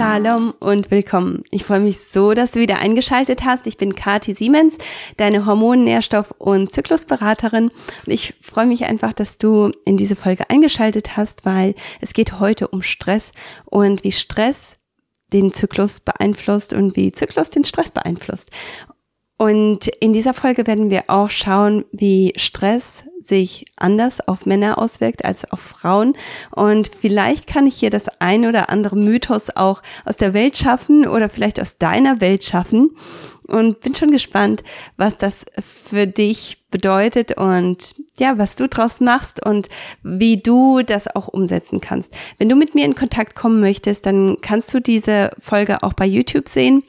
Shalom und willkommen. Ich freue mich so, dass du wieder eingeschaltet hast. Ich bin Kati Siemens, deine Hormon-, Nährstoff- und Zyklusberaterin. Und ich freue mich einfach, dass du in diese Folge eingeschaltet hast, weil es geht heute um Stress und wie Stress den Zyklus beeinflusst und wie Zyklus den Stress beeinflusst. Und in dieser Folge werden wir auch schauen, wie Stress sich anders auf Männer auswirkt als auf Frauen. Und vielleicht kann ich hier das ein oder andere Mythos auch aus der Welt schaffen oder vielleicht aus deiner Welt schaffen und bin schon gespannt, was das für dich bedeutet und ja, was du draus machst und wie du das auch umsetzen kannst. Wenn du mit mir in Kontakt kommen möchtest, dann kannst du diese Folge auch bei YouTube sehen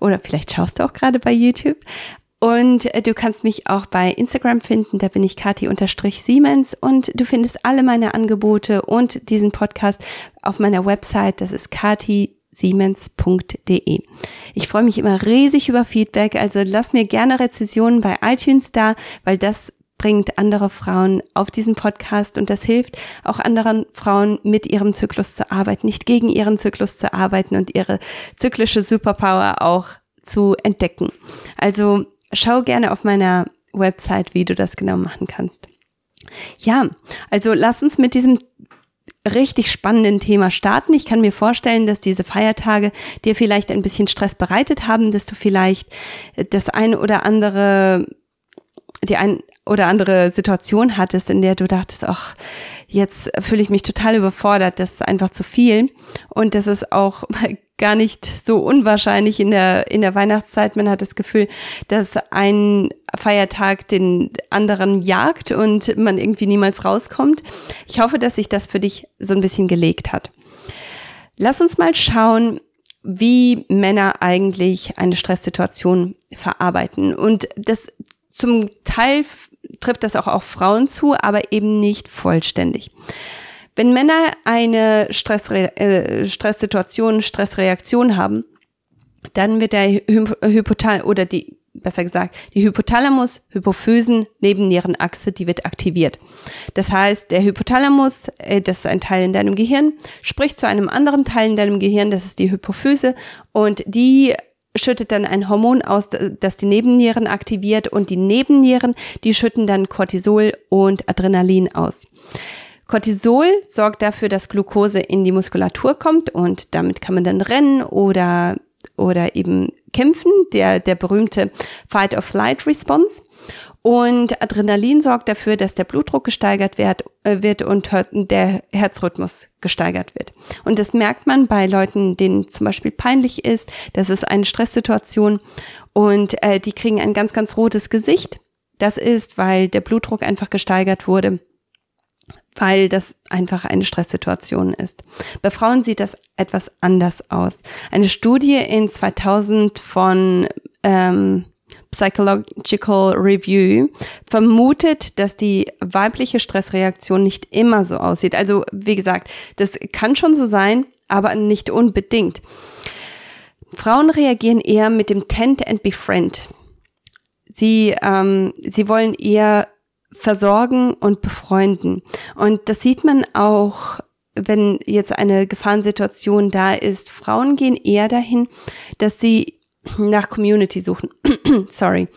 oder vielleicht schaust du auch gerade bei YouTube. Und du kannst mich auch bei Instagram finden, da bin ich Kati-Siemens und du findest alle meine Angebote und diesen Podcast auf meiner Website, das ist Kati siemens.de. Ich freue mich immer riesig über Feedback, also lass mir gerne Rezessionen bei iTunes da, weil das bringt andere Frauen auf diesen Podcast und das hilft auch anderen Frauen mit ihrem Zyklus zu arbeiten, nicht gegen ihren Zyklus zu arbeiten und ihre zyklische Superpower auch zu entdecken. Also schau gerne auf meiner Website, wie du das genau machen kannst. Ja, also lass uns mit diesem richtig spannenden Thema starten. Ich kann mir vorstellen, dass diese Feiertage dir vielleicht ein bisschen Stress bereitet haben, dass du vielleicht das ein oder andere, die ein oder andere Situation hattest, in der du dachtest, ach, jetzt fühle ich mich total überfordert, das ist einfach zu viel. Und das ist auch gar nicht so unwahrscheinlich in der, in der Weihnachtszeit. Man hat das Gefühl, dass ein Feiertag den anderen jagt und man irgendwie niemals rauskommt. Ich hoffe, dass sich das für dich so ein bisschen gelegt hat. Lass uns mal schauen, wie Männer eigentlich eine Stresssituation verarbeiten. Und das zum Teil trifft das auch auf Frauen zu, aber eben nicht vollständig. Wenn Männer eine Stressre äh, Stresssituation, Stressreaktion haben, dann wird der Hypothal oder die besser gesagt, die Hypothalamus, Hypophysen, Nebennierenachse, die wird aktiviert. Das heißt, der Hypothalamus, äh, das ist ein Teil in deinem Gehirn, spricht zu einem anderen Teil in deinem Gehirn, das ist die Hypophyse und die schüttet dann ein Hormon aus, das die Nebennieren aktiviert und die Nebennieren, die schütten dann Cortisol und Adrenalin aus. Cortisol sorgt dafür, dass Glucose in die Muskulatur kommt und damit kann man dann rennen oder, oder eben kämpfen, der, der berühmte Fight-of-Flight-Response. Und Adrenalin sorgt dafür, dass der Blutdruck gesteigert wird, äh, wird und der Herzrhythmus gesteigert wird. Und das merkt man bei Leuten, denen zum Beispiel peinlich ist. Das ist eine Stresssituation und äh, die kriegen ein ganz, ganz rotes Gesicht. Das ist, weil der Blutdruck einfach gesteigert wurde weil das einfach eine Stresssituation ist. Bei Frauen sieht das etwas anders aus. Eine Studie in 2000 von ähm, Psychological Review vermutet, dass die weibliche Stressreaktion nicht immer so aussieht. Also wie gesagt, das kann schon so sein, aber nicht unbedingt. Frauen reagieren eher mit dem Tend and Befriend. Sie, ähm, sie wollen eher versorgen und befreunden. Und das sieht man auch, wenn jetzt eine Gefahrensituation da ist. Frauen gehen eher dahin, dass sie nach Community suchen. Sorry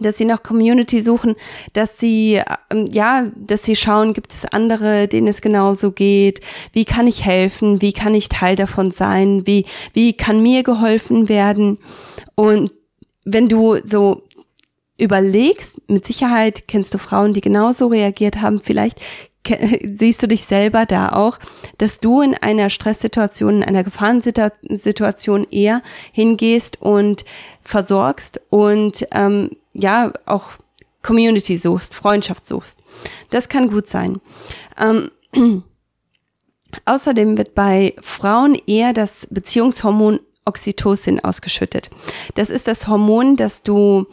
dass sie nach Community suchen, dass sie ähm, ja, dass sie schauen, gibt es andere, denen es genauso geht? Wie kann ich helfen? Wie kann ich Teil davon sein? Wie wie kann mir geholfen werden? Und wenn du so überlegst, mit Sicherheit kennst du Frauen, die genauso reagiert haben, vielleicht siehst du dich selber da auch, dass du in einer Stresssituation, in einer Gefahrensituation eher hingehst und versorgst und ähm, ja auch Community suchst, Freundschaft suchst. Das kann gut sein. Ähm, außerdem wird bei Frauen eher das Beziehungshormon Oxytocin ausgeschüttet. Das ist das Hormon, das du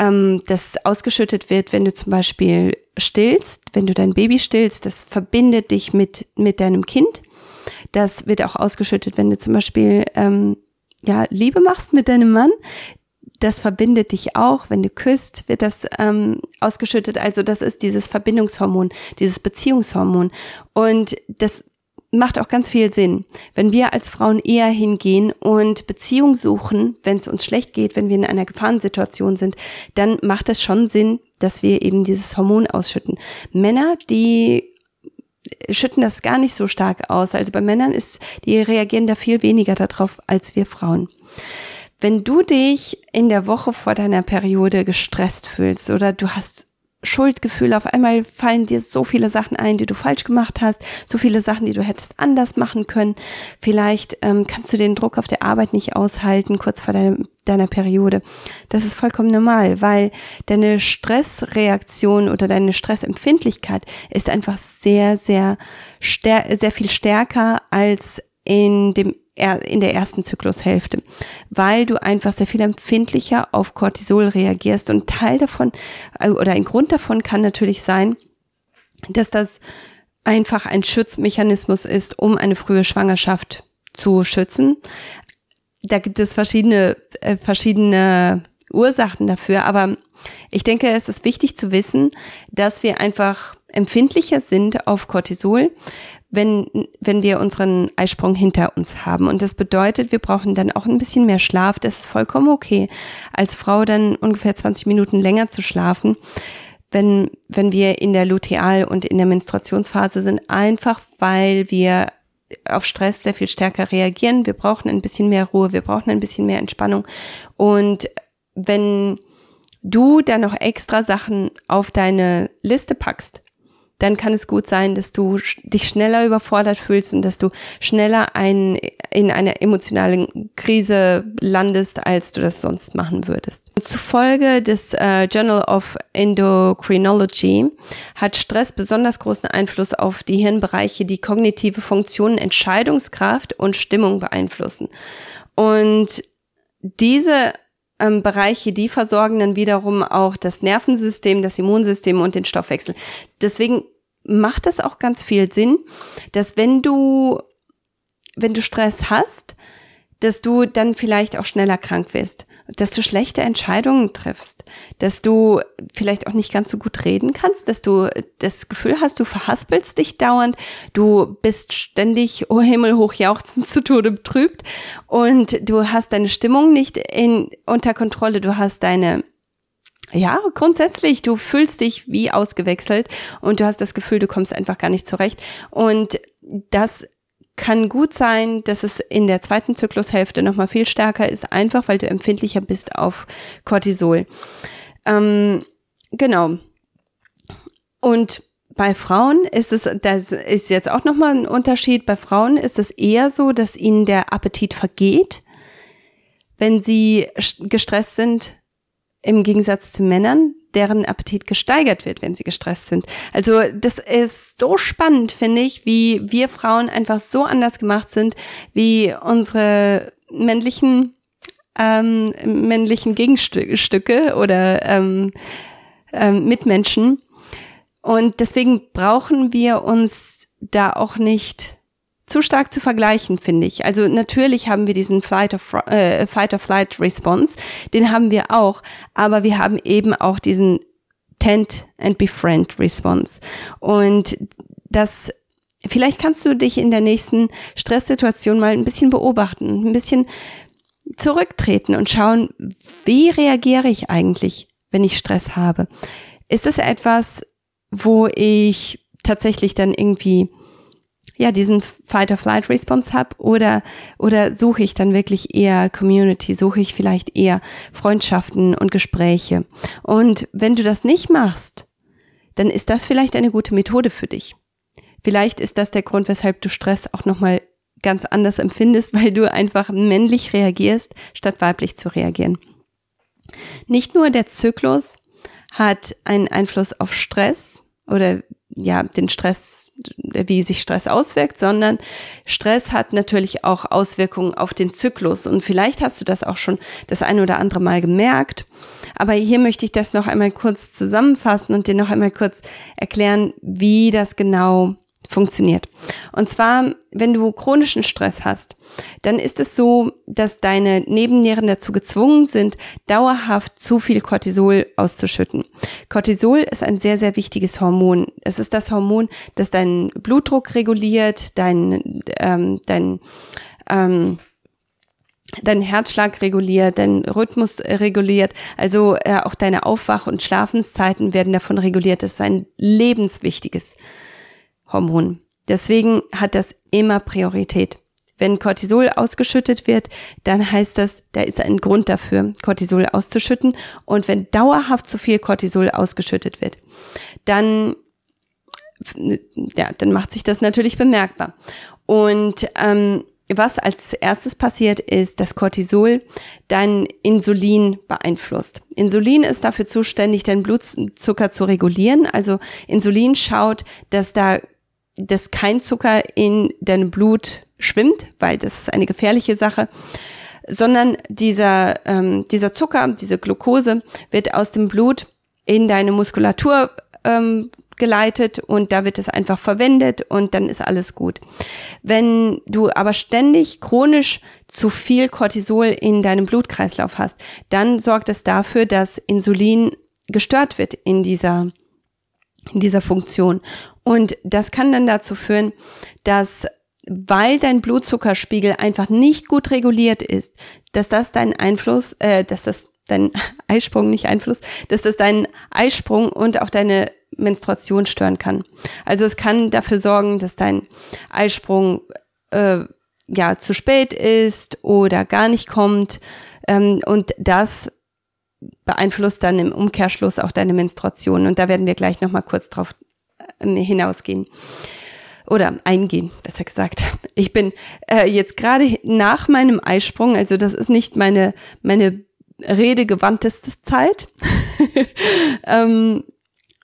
ähm, das ausgeschüttet wird, wenn du zum Beispiel stillst, wenn du dein Baby stillst, das verbindet dich mit, mit deinem Kind. Das wird auch ausgeschüttet, wenn du zum Beispiel ähm, ja, Liebe machst mit deinem Mann. Das verbindet dich auch. Wenn du küsst, wird das ähm, ausgeschüttet. Also das ist dieses Verbindungshormon, dieses Beziehungshormon. Und das macht auch ganz viel Sinn. Wenn wir als Frauen eher hingehen und Beziehung suchen, wenn es uns schlecht geht, wenn wir in einer Gefahrensituation sind, dann macht es schon Sinn, dass wir eben dieses Hormon ausschütten. Männer, die schütten das gar nicht so stark aus. Also bei Männern ist, die reagieren da viel weniger darauf als wir Frauen. Wenn du dich in der Woche vor deiner Periode gestresst fühlst oder du hast Schuldgefühle, auf einmal fallen dir so viele Sachen ein, die du falsch gemacht hast, so viele Sachen, die du hättest anders machen können. Vielleicht ähm, kannst du den Druck auf der Arbeit nicht aushalten, kurz vor deiner, deiner Periode. Das ist vollkommen normal, weil deine Stressreaktion oder deine Stressempfindlichkeit ist einfach sehr, sehr, sehr viel stärker als in dem in der ersten Zyklushälfte, weil du einfach sehr viel empfindlicher auf Cortisol reagierst und Teil davon äh, oder ein Grund davon kann natürlich sein, dass das einfach ein Schutzmechanismus ist, um eine frühe Schwangerschaft zu schützen. Da gibt es verschiedene, äh, verschiedene Ursachen dafür, aber ich denke, es ist wichtig zu wissen, dass wir einfach empfindlicher sind auf Cortisol, wenn, wenn wir unseren Eisprung hinter uns haben. Und das bedeutet, wir brauchen dann auch ein bisschen mehr Schlaf. Das ist vollkommen okay, als Frau dann ungefähr 20 Minuten länger zu schlafen, wenn, wenn wir in der Luteal- und in der Menstruationsphase sind, einfach weil wir auf Stress sehr viel stärker reagieren. Wir brauchen ein bisschen mehr Ruhe, wir brauchen ein bisschen mehr Entspannung. Und wenn du dann noch extra Sachen auf deine Liste packst, dann kann es gut sein, dass du dich schneller überfordert fühlst und dass du schneller ein, in einer emotionalen Krise landest, als du das sonst machen würdest. Zufolge des äh, Journal of Endocrinology hat Stress besonders großen Einfluss auf die Hirnbereiche, die kognitive Funktionen, Entscheidungskraft und Stimmung beeinflussen. Und diese ähm, Bereiche, die versorgen dann wiederum auch das Nervensystem, das Immunsystem und den Stoffwechsel. Deswegen macht es auch ganz viel Sinn, dass wenn du, wenn du Stress hast, dass du dann vielleicht auch schneller krank wirst, dass du schlechte Entscheidungen triffst, dass du vielleicht auch nicht ganz so gut reden kannst, dass du das Gefühl hast, du verhaspelst dich dauernd, du bist ständig oh Himmel hoch jauchzend zu Tode betrübt und du hast deine Stimmung nicht in, unter Kontrolle, du hast deine ja, grundsätzlich, du fühlst dich wie ausgewechselt und du hast das Gefühl, du kommst einfach gar nicht zurecht. Und das kann gut sein, dass es in der zweiten Zyklushälfte nochmal viel stärker ist, einfach weil du empfindlicher bist auf Cortisol. Ähm, genau. Und bei Frauen ist es, das ist jetzt auch nochmal ein Unterschied. Bei Frauen ist es eher so, dass ihnen der Appetit vergeht, wenn sie gestresst sind, im Gegensatz zu Männern, deren Appetit gesteigert wird, wenn sie gestresst sind. Also das ist so spannend, finde ich, wie wir Frauen einfach so anders gemacht sind, wie unsere männlichen ähm, männlichen Gegenstücke oder ähm, ähm, Mitmenschen. Und deswegen brauchen wir uns da auch nicht zu stark zu vergleichen, finde ich. Also natürlich haben wir diesen Flight of, äh, Fight or Flight Response, den haben wir auch, aber wir haben eben auch diesen Tent and Befriend Response. Und das Vielleicht kannst du dich in der nächsten Stresssituation mal ein bisschen beobachten, ein bisschen zurücktreten und schauen, wie reagiere ich eigentlich, wenn ich Stress habe? Ist es etwas, wo ich tatsächlich dann irgendwie ja, diesen Fight-or-Flight-Response habe oder, oder suche ich dann wirklich eher Community, suche ich vielleicht eher Freundschaften und Gespräche. Und wenn du das nicht machst, dann ist das vielleicht eine gute Methode für dich. Vielleicht ist das der Grund, weshalb du Stress auch nochmal ganz anders empfindest, weil du einfach männlich reagierst, statt weiblich zu reagieren. Nicht nur der Zyklus hat einen Einfluss auf Stress oder ja, den Stress, wie sich Stress auswirkt, sondern Stress hat natürlich auch Auswirkungen auf den Zyklus. Und vielleicht hast du das auch schon das eine oder andere Mal gemerkt. Aber hier möchte ich das noch einmal kurz zusammenfassen und dir noch einmal kurz erklären, wie das genau funktioniert. Und zwar, wenn du chronischen Stress hast, dann ist es so, dass deine Nebennieren dazu gezwungen sind, dauerhaft zu viel Cortisol auszuschütten. Cortisol ist ein sehr, sehr wichtiges Hormon. Es ist das Hormon, das deinen Blutdruck reguliert, dein, ähm, dein ähm, deinen Herzschlag reguliert, deinen Rhythmus reguliert, also äh, auch deine Aufwach- und Schlafenszeiten werden davon reguliert. Das ist ein lebenswichtiges Hormon. Deswegen hat das immer Priorität. Wenn Cortisol ausgeschüttet wird, dann heißt das, da ist ein Grund dafür, Cortisol auszuschütten. Und wenn dauerhaft zu viel Cortisol ausgeschüttet wird, dann, ja, dann macht sich das natürlich bemerkbar. Und ähm, was als erstes passiert, ist, dass Cortisol dein Insulin beeinflusst. Insulin ist dafür zuständig, deinen Blutzucker zu regulieren. Also Insulin schaut, dass da dass kein Zucker in deinem Blut schwimmt, weil das ist eine gefährliche Sache, sondern dieser, ähm, dieser Zucker, diese Glucose wird aus dem Blut in deine Muskulatur ähm, geleitet und da wird es einfach verwendet und dann ist alles gut. Wenn du aber ständig chronisch zu viel Cortisol in deinem Blutkreislauf hast, dann sorgt es dafür, dass Insulin gestört wird in dieser in dieser Funktion. Und das kann dann dazu führen, dass weil dein Blutzuckerspiegel einfach nicht gut reguliert ist, dass das dein Einfluss, äh, dass das dein Eisprung nicht Einfluss, dass das deinen Eisprung und auch deine Menstruation stören kann. Also es kann dafür sorgen, dass dein Eisprung äh, ja zu spät ist oder gar nicht kommt ähm, und das beeinflusst dann im Umkehrschluss auch deine Menstruation. Und da werden wir gleich nochmal kurz drauf äh, hinausgehen. Oder eingehen, besser gesagt. Ich bin äh, jetzt gerade nach meinem Eisprung, also das ist nicht meine, meine redegewandteste Zeit. ähm,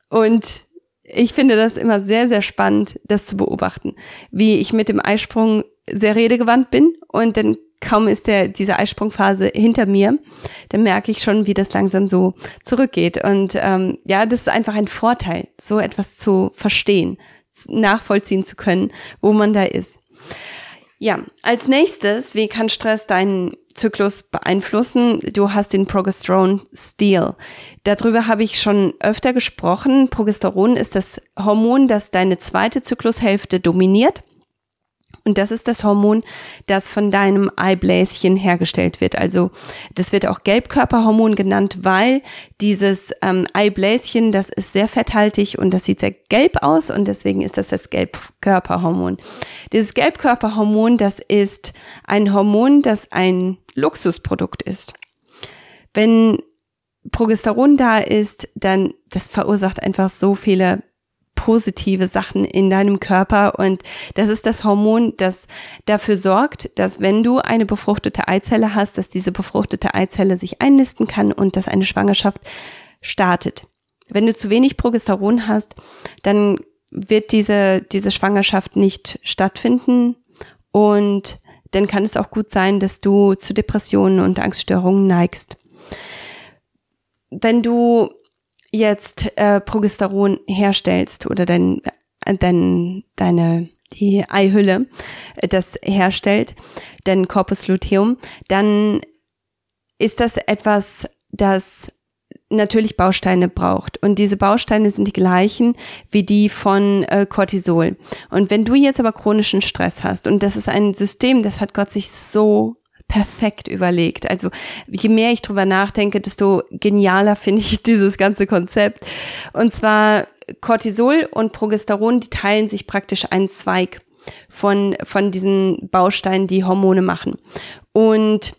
und ich finde das immer sehr, sehr spannend, das zu beobachten, wie ich mit dem Eisprung sehr redegewandt bin und dann kaum ist der, diese Eisprungphase hinter mir, dann merke ich schon, wie das langsam so zurückgeht. Und ähm, ja, das ist einfach ein Vorteil, so etwas zu verstehen, nachvollziehen zu können, wo man da ist. Ja, als nächstes, wie kann Stress deinen Zyklus beeinflussen? Du hast den Progesteron Steal. Darüber habe ich schon öfter gesprochen. Progesteron ist das Hormon, das deine zweite Zyklushälfte dominiert. Und das ist das Hormon, das von deinem Eibläschen hergestellt wird. Also das wird auch Gelbkörperhormon genannt, weil dieses ähm, Eibläschen, das ist sehr fetthaltig und das sieht sehr gelb aus und deswegen ist das das Gelbkörperhormon. Dieses Gelbkörperhormon, das ist ein Hormon, das ein Luxusprodukt ist. Wenn Progesteron da ist, dann das verursacht einfach so viele positive Sachen in deinem Körper und das ist das Hormon, das dafür sorgt, dass wenn du eine befruchtete Eizelle hast, dass diese befruchtete Eizelle sich einnisten kann und dass eine Schwangerschaft startet. Wenn du zu wenig Progesteron hast, dann wird diese, diese Schwangerschaft nicht stattfinden und dann kann es auch gut sein, dass du zu Depressionen und Angststörungen neigst. Wenn du jetzt äh, Progesteron herstellst oder dein, äh, dein, deine die Eihülle äh, das herstellt, dein Corpus luteum, dann ist das etwas, das natürlich Bausteine braucht. Und diese Bausteine sind die gleichen wie die von äh, Cortisol. Und wenn du jetzt aber chronischen Stress hast, und das ist ein System, das hat Gott sich so perfekt überlegt. Also je mehr ich drüber nachdenke, desto genialer finde ich dieses ganze Konzept. Und zwar Cortisol und Progesteron, die teilen sich praktisch einen Zweig von, von diesen Bausteinen, die Hormone machen. Und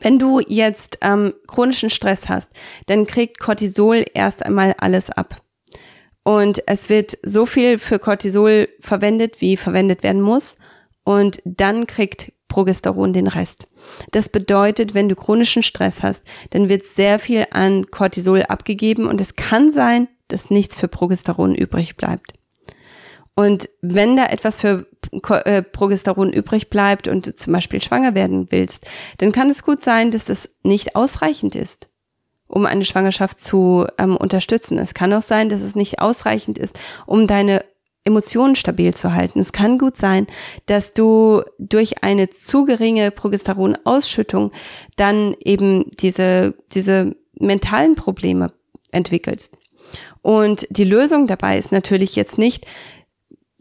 wenn du jetzt ähm, chronischen Stress hast, dann kriegt Cortisol erst einmal alles ab. Und es wird so viel für Cortisol verwendet, wie verwendet werden muss. Und dann kriegt Progesteron den Rest. Das bedeutet, wenn du chronischen Stress hast, dann wird sehr viel an Cortisol abgegeben und es kann sein, dass nichts für Progesteron übrig bleibt. Und wenn da etwas für äh, Progesteron übrig bleibt und du zum Beispiel schwanger werden willst, dann kann es gut sein, dass das nicht ausreichend ist, um eine Schwangerschaft zu ähm, unterstützen. Es kann auch sein, dass es nicht ausreichend ist, um deine Emotionen stabil zu halten. Es kann gut sein, dass du durch eine zu geringe Progesteronausschüttung dann eben diese, diese mentalen Probleme entwickelst. Und die Lösung dabei ist natürlich jetzt nicht,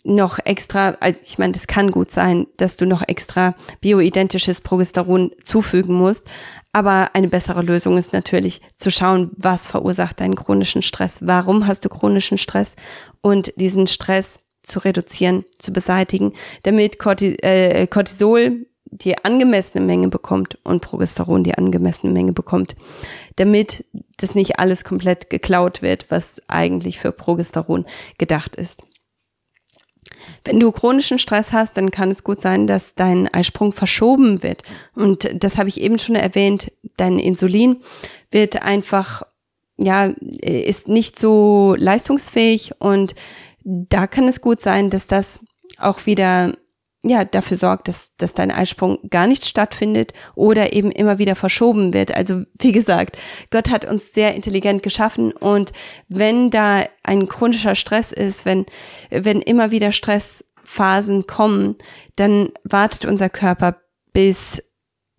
noch extra, also ich meine, das kann gut sein, dass du noch extra bioidentisches Progesteron zufügen musst, aber eine bessere Lösung ist natürlich zu schauen, was verursacht deinen chronischen Stress, warum hast du chronischen Stress und diesen Stress zu reduzieren, zu beseitigen, damit äh, Cortisol die angemessene Menge bekommt und Progesteron die angemessene Menge bekommt, damit das nicht alles komplett geklaut wird, was eigentlich für Progesteron gedacht ist. Wenn du chronischen Stress hast, dann kann es gut sein, dass dein Eisprung verschoben wird. Und das habe ich eben schon erwähnt. Dein Insulin wird einfach, ja, ist nicht so leistungsfähig und da kann es gut sein, dass das auch wieder ja, dafür sorgt, dass, dass dein Eisprung gar nicht stattfindet oder eben immer wieder verschoben wird. Also wie gesagt, Gott hat uns sehr intelligent geschaffen und wenn da ein chronischer Stress ist, wenn, wenn immer wieder Stressphasen kommen, dann wartet unser Körper, bis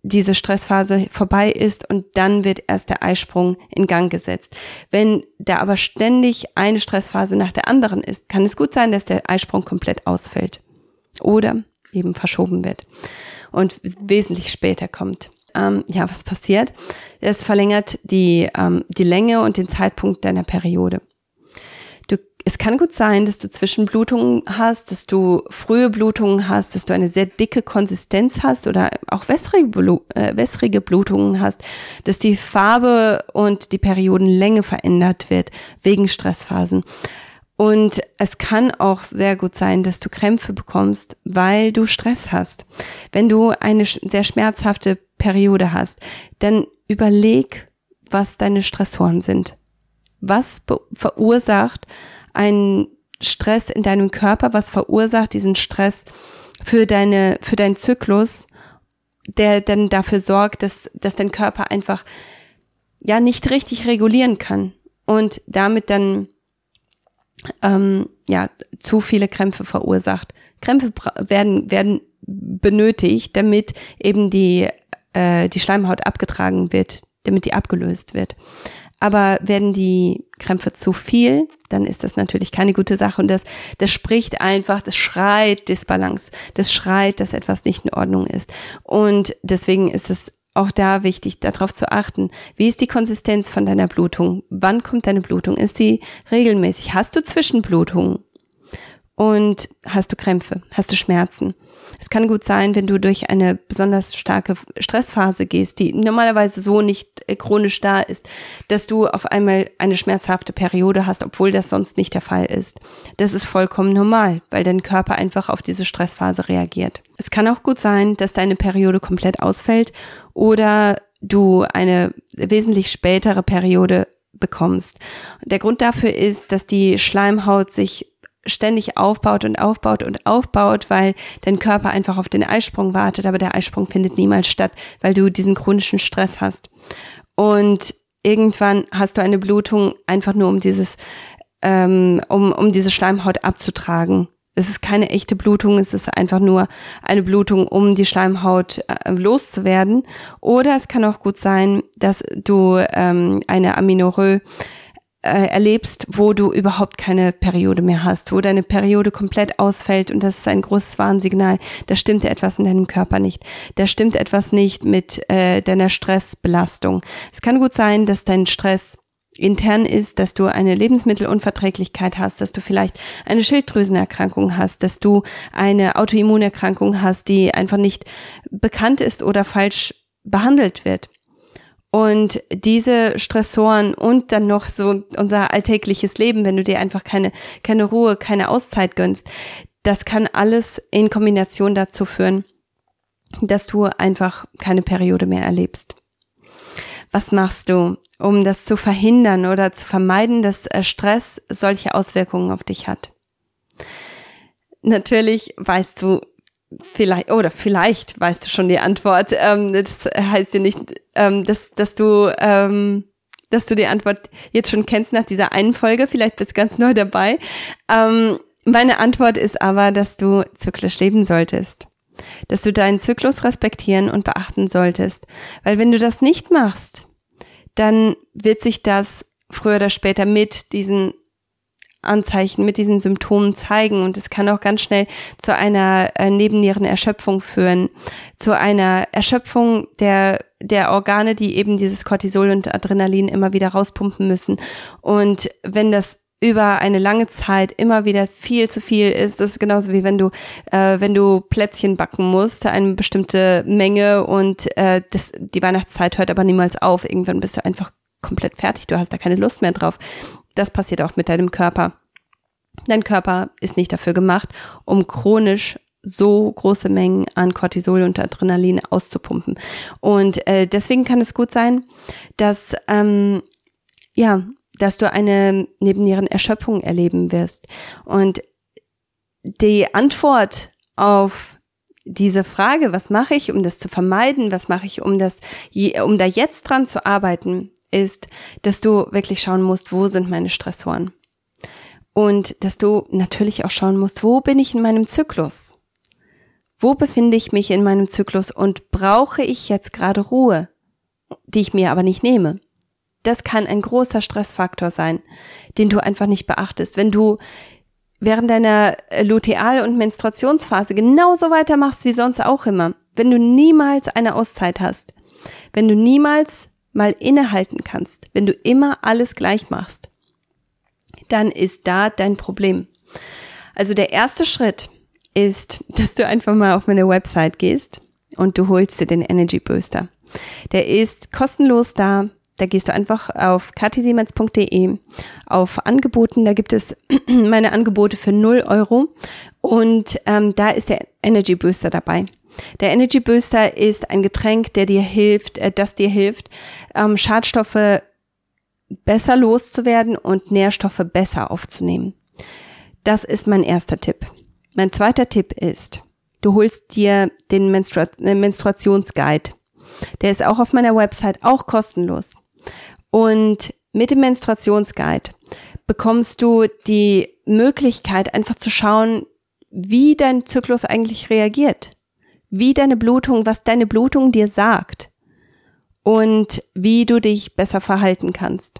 diese Stressphase vorbei ist und dann wird erst der Eisprung in Gang gesetzt. Wenn da aber ständig eine Stressphase nach der anderen ist, kann es gut sein, dass der Eisprung komplett ausfällt. Oder eben verschoben wird und wesentlich später kommt. Ähm, ja, was passiert? Es verlängert die, ähm, die Länge und den Zeitpunkt deiner Periode. Du, es kann gut sein, dass du Zwischenblutungen hast, dass du frühe Blutungen hast, dass du eine sehr dicke Konsistenz hast oder auch wässrige, Blu äh, wässrige Blutungen hast, dass die Farbe und die Periodenlänge verändert wird wegen Stressphasen. Und es kann auch sehr gut sein, dass du Krämpfe bekommst, weil du Stress hast. Wenn du eine sehr schmerzhafte Periode hast, dann überleg, was deine Stressoren sind. Was verursacht einen Stress in deinem Körper? Was verursacht diesen Stress für deine, für deinen Zyklus, der dann dafür sorgt, dass, dass dein Körper einfach ja nicht richtig regulieren kann und damit dann ähm, ja, zu viele Krämpfe verursacht. Krämpfe werden, werden benötigt, damit eben die, äh, die Schleimhaut abgetragen wird, damit die abgelöst wird. Aber werden die Krämpfe zu viel, dann ist das natürlich keine gute Sache. Und das, das spricht einfach, das schreit Disbalance. Das schreit, dass etwas nicht in Ordnung ist. Und deswegen ist es auch da wichtig, darauf zu achten. Wie ist die Konsistenz von deiner Blutung? Wann kommt deine Blutung? Ist sie regelmäßig? Hast du Zwischenblutungen? Und hast du Krämpfe? Hast du Schmerzen? Es kann gut sein, wenn du durch eine besonders starke Stressphase gehst, die normalerweise so nicht äh, chronisch da ist, dass du auf einmal eine schmerzhafte Periode hast, obwohl das sonst nicht der Fall ist. Das ist vollkommen normal, weil dein Körper einfach auf diese Stressphase reagiert. Es kann auch gut sein, dass deine Periode komplett ausfällt oder du eine wesentlich spätere Periode bekommst. Der Grund dafür ist, dass die Schleimhaut sich ständig aufbaut und aufbaut und aufbaut, weil dein Körper einfach auf den Eisprung wartet, aber der Eisprung findet niemals statt, weil du diesen chronischen Stress hast. Und irgendwann hast du eine Blutung einfach nur um dieses, ähm, um, um diese Schleimhaut abzutragen. Es ist keine echte Blutung, es ist einfach nur eine Blutung, um die Schleimhaut äh, loszuwerden. Oder es kann auch gut sein, dass du ähm, eine Aminorö äh, erlebst, wo du überhaupt keine Periode mehr hast, wo deine Periode komplett ausfällt und das ist ein großes Warnsignal. Da stimmt etwas in deinem Körper nicht. Da stimmt etwas nicht mit äh, deiner Stressbelastung. Es kann gut sein, dass dein Stress intern ist, dass du eine Lebensmittelunverträglichkeit hast, dass du vielleicht eine Schilddrüsenerkrankung hast, dass du eine Autoimmunerkrankung hast, die einfach nicht bekannt ist oder falsch behandelt wird. Und diese Stressoren und dann noch so unser alltägliches Leben, wenn du dir einfach keine, keine Ruhe, keine Auszeit gönnst, das kann alles in Kombination dazu führen, dass du einfach keine Periode mehr erlebst. Was machst du, um das zu verhindern oder zu vermeiden, dass äh, Stress solche Auswirkungen auf dich hat? Natürlich weißt du, vielleicht, oder vielleicht weißt du schon die Antwort. Ähm, das heißt ja nicht, ähm, dass, dass du, ähm, dass du die Antwort jetzt schon kennst nach dieser einen Folge. Vielleicht bist du ganz neu dabei. Ähm, meine Antwort ist aber, dass du zyklisch leben solltest. Dass du deinen Zyklus respektieren und beachten solltest. Weil wenn du das nicht machst, dann wird sich das früher oder später mit diesen Anzeichen, mit diesen Symptomen zeigen und es kann auch ganz schnell zu einer äh, Nebennierenerschöpfung führen, zu einer Erschöpfung der der Organe, die eben dieses Cortisol und Adrenalin immer wieder rauspumpen müssen. Und wenn das über eine lange Zeit immer wieder viel zu viel ist. Das ist genauso wie wenn du, äh, wenn du Plätzchen backen musst, eine bestimmte Menge und äh, das, die Weihnachtszeit hört aber niemals auf. Irgendwann bist du einfach komplett fertig, du hast da keine Lust mehr drauf. Das passiert auch mit deinem Körper. Dein Körper ist nicht dafür gemacht, um chronisch so große Mengen an Cortisol und Adrenalin auszupumpen. Und äh, deswegen kann es gut sein, dass ähm, ja dass du eine Nebennierenerschöpfung erleben wirst. Und die Antwort auf diese Frage, was mache ich, um das zu vermeiden, was mache ich, um das, um da jetzt dran zu arbeiten, ist, dass du wirklich schauen musst, wo sind meine Stressoren? Und dass du natürlich auch schauen musst, wo bin ich in meinem Zyklus? Wo befinde ich mich in meinem Zyklus und brauche ich jetzt gerade Ruhe, die ich mir aber nicht nehme? das kann ein großer Stressfaktor sein, den du einfach nicht beachtest. Wenn du während deiner Luteal- und Menstruationsphase genauso weitermachst wie sonst auch immer, wenn du niemals eine Auszeit hast, wenn du niemals mal innehalten kannst, wenn du immer alles gleich machst, dann ist da dein Problem. Also der erste Schritt ist, dass du einfach mal auf meine Website gehst und du holst dir den Energy Booster. Der ist kostenlos da. Da gehst du einfach auf katisiemens.de auf Angeboten. Da gibt es meine Angebote für 0 Euro und ähm, da ist der Energy Booster dabei. Der Energy Booster ist ein Getränk, der dir hilft, äh, das dir hilft, ähm, Schadstoffe besser loszuwerden und Nährstoffe besser aufzunehmen. Das ist mein erster Tipp. Mein zweiter Tipp ist, du holst dir den Menstrua äh, Menstruationsguide. Der ist auch auf meiner Website, auch kostenlos. Und mit dem Menstruationsguide bekommst du die Möglichkeit, einfach zu schauen, wie dein Zyklus eigentlich reagiert, wie deine Blutung, was deine Blutung dir sagt und wie du dich besser verhalten kannst.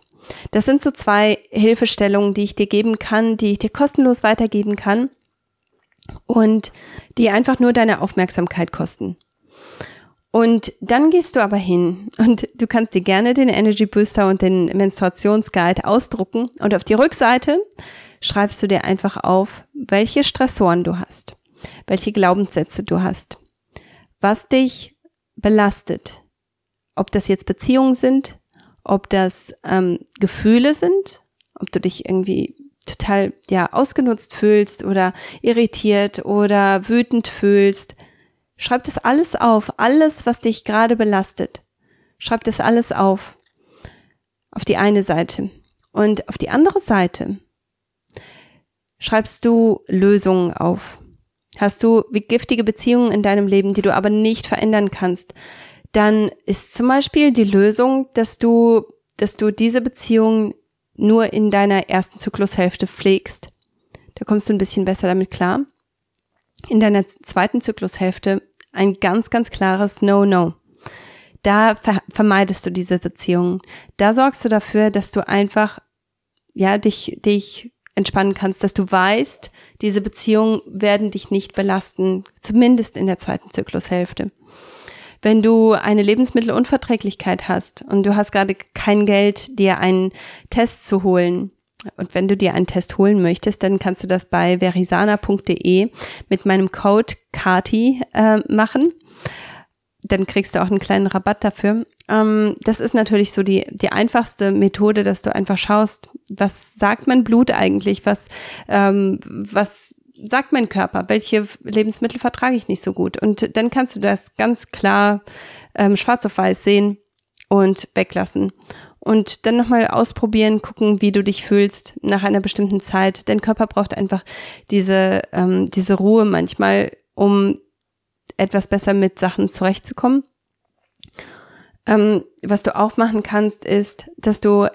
Das sind so zwei Hilfestellungen, die ich dir geben kann, die ich dir kostenlos weitergeben kann und die einfach nur deine Aufmerksamkeit kosten. Und dann gehst du aber hin und du kannst dir gerne den Energy Booster und den Menstruationsguide ausdrucken und auf die Rückseite schreibst du dir einfach auf, welche Stressoren du hast, welche Glaubenssätze du hast, was dich belastet, ob das jetzt Beziehungen sind, ob das ähm, Gefühle sind, ob du dich irgendwie total ja ausgenutzt fühlst oder irritiert oder wütend fühlst, Schreib das alles auf, alles, was dich gerade belastet. Schreib das alles auf. Auf die eine Seite. Und auf die andere Seite schreibst du Lösungen auf. Hast du wie giftige Beziehungen in deinem Leben, die du aber nicht verändern kannst, dann ist zum Beispiel die Lösung, dass du, dass du diese Beziehung nur in deiner ersten Zyklushälfte pflegst. Da kommst du ein bisschen besser damit klar in deiner zweiten Zyklushälfte ein ganz, ganz klares No-No. Da ver vermeidest du diese Beziehungen. Da sorgst du dafür, dass du einfach, ja, dich, dich entspannen kannst, dass du weißt, diese Beziehungen werden dich nicht belasten, zumindest in der zweiten Zyklushälfte. Wenn du eine Lebensmittelunverträglichkeit hast und du hast gerade kein Geld, dir einen Test zu holen, und wenn du dir einen Test holen möchtest, dann kannst du das bei verisana.de mit meinem Code KATI äh, machen. Dann kriegst du auch einen kleinen Rabatt dafür. Ähm, das ist natürlich so die, die einfachste Methode, dass du einfach schaust, was sagt mein Blut eigentlich, was, ähm, was sagt mein Körper, welche Lebensmittel vertrage ich nicht so gut. Und dann kannst du das ganz klar ähm, schwarz auf weiß sehen und weglassen und dann nochmal ausprobieren, gucken, wie du dich fühlst nach einer bestimmten Zeit. Dein Körper braucht einfach diese, ähm, diese Ruhe manchmal, um etwas besser mit Sachen zurechtzukommen. Ähm, was du auch machen kannst, ist, dass du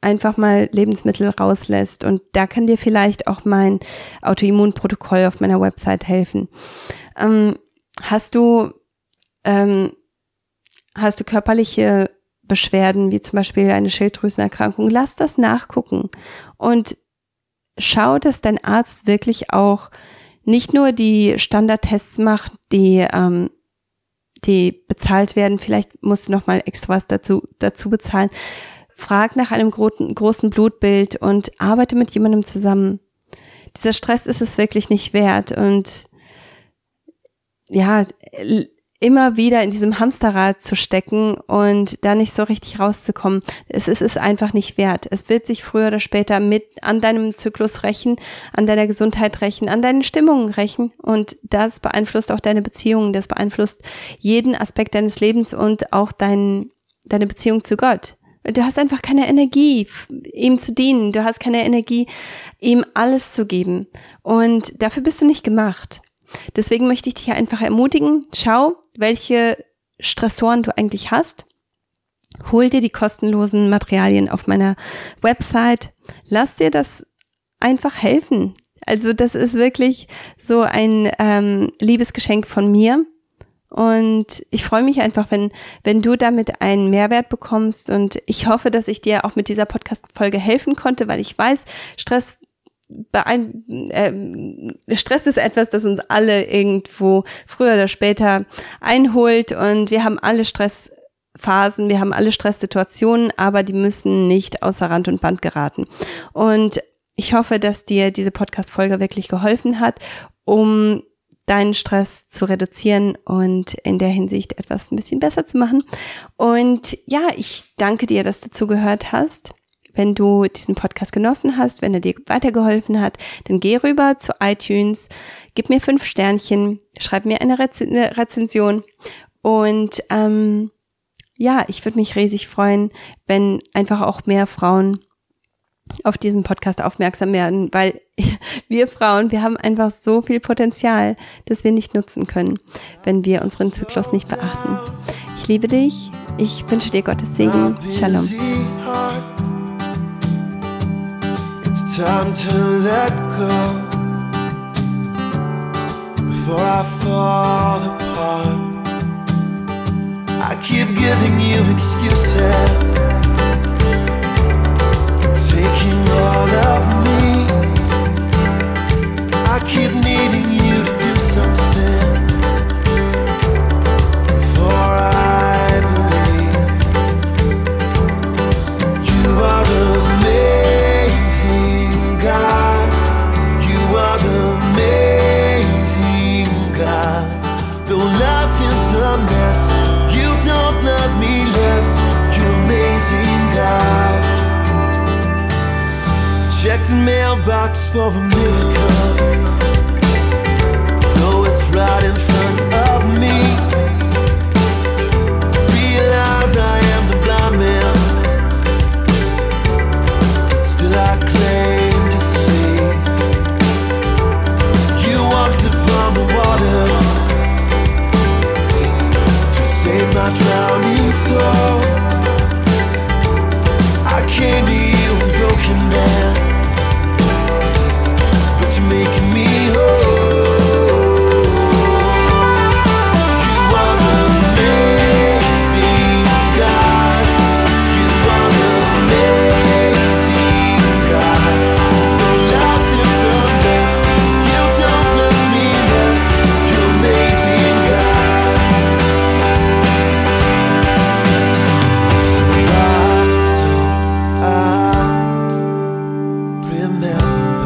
einfach mal Lebensmittel rauslässt. Und da kann dir vielleicht auch mein Autoimmunprotokoll auf meiner Website helfen. Ähm, hast du, ähm, hast du körperliche Beschwerden, wie zum Beispiel eine Schilddrüsenerkrankung, lass das nachgucken und schau, dass dein Arzt wirklich auch nicht nur die Standardtests macht, die ähm, die bezahlt werden. Vielleicht musst du noch mal extra was dazu dazu bezahlen. Frag nach einem großen großen Blutbild und arbeite mit jemandem zusammen. Dieser Stress ist es wirklich nicht wert und ja, immer wieder in diesem Hamsterrad zu stecken und da nicht so richtig rauszukommen. Es ist es einfach nicht wert. Es wird sich früher oder später mit an deinem Zyklus rächen, an deiner Gesundheit rächen, an deinen Stimmungen rächen und das beeinflusst auch deine Beziehungen, das beeinflusst jeden Aspekt deines Lebens und auch dein, deine Beziehung zu Gott. Du hast einfach keine Energie, ihm zu dienen. Du hast keine Energie, ihm alles zu geben. Und dafür bist du nicht gemacht. Deswegen möchte ich dich einfach ermutigen, schau, welche Stressoren du eigentlich hast. Hol dir die kostenlosen Materialien auf meiner Website. Lass dir das einfach helfen. Also das ist wirklich so ein ähm, Liebesgeschenk von mir. Und ich freue mich einfach, wenn, wenn du damit einen Mehrwert bekommst. Und ich hoffe, dass ich dir auch mit dieser Podcast-Folge helfen konnte, weil ich weiß, Stress beein äh, Stress ist etwas, das uns alle irgendwo früher oder später einholt und wir haben alle Stressphasen, wir haben alle Stresssituationen, aber die müssen nicht außer Rand und Band geraten. Und ich hoffe, dass dir diese Podcast-Folge wirklich geholfen hat, um deinen Stress zu reduzieren und in der Hinsicht etwas ein bisschen besser zu machen. Und ja, ich danke dir, dass du zugehört hast. Wenn du diesen Podcast genossen hast, wenn er dir weitergeholfen hat, dann geh rüber zu iTunes, gib mir fünf Sternchen, schreib mir eine, Rez eine Rezension und ähm, ja, ich würde mich riesig freuen, wenn einfach auch mehr Frauen auf diesen Podcast aufmerksam werden, weil wir Frauen, wir haben einfach so viel Potenzial, das wir nicht nutzen können, wenn wir unseren Zyklus nicht beachten. Ich liebe dich. Ich wünsche dir Gottes Segen. Shalom. Time to let go before I fall apart. I keep giving you excuses for taking all of me. I keep needing you mailbox for a miracle. 아!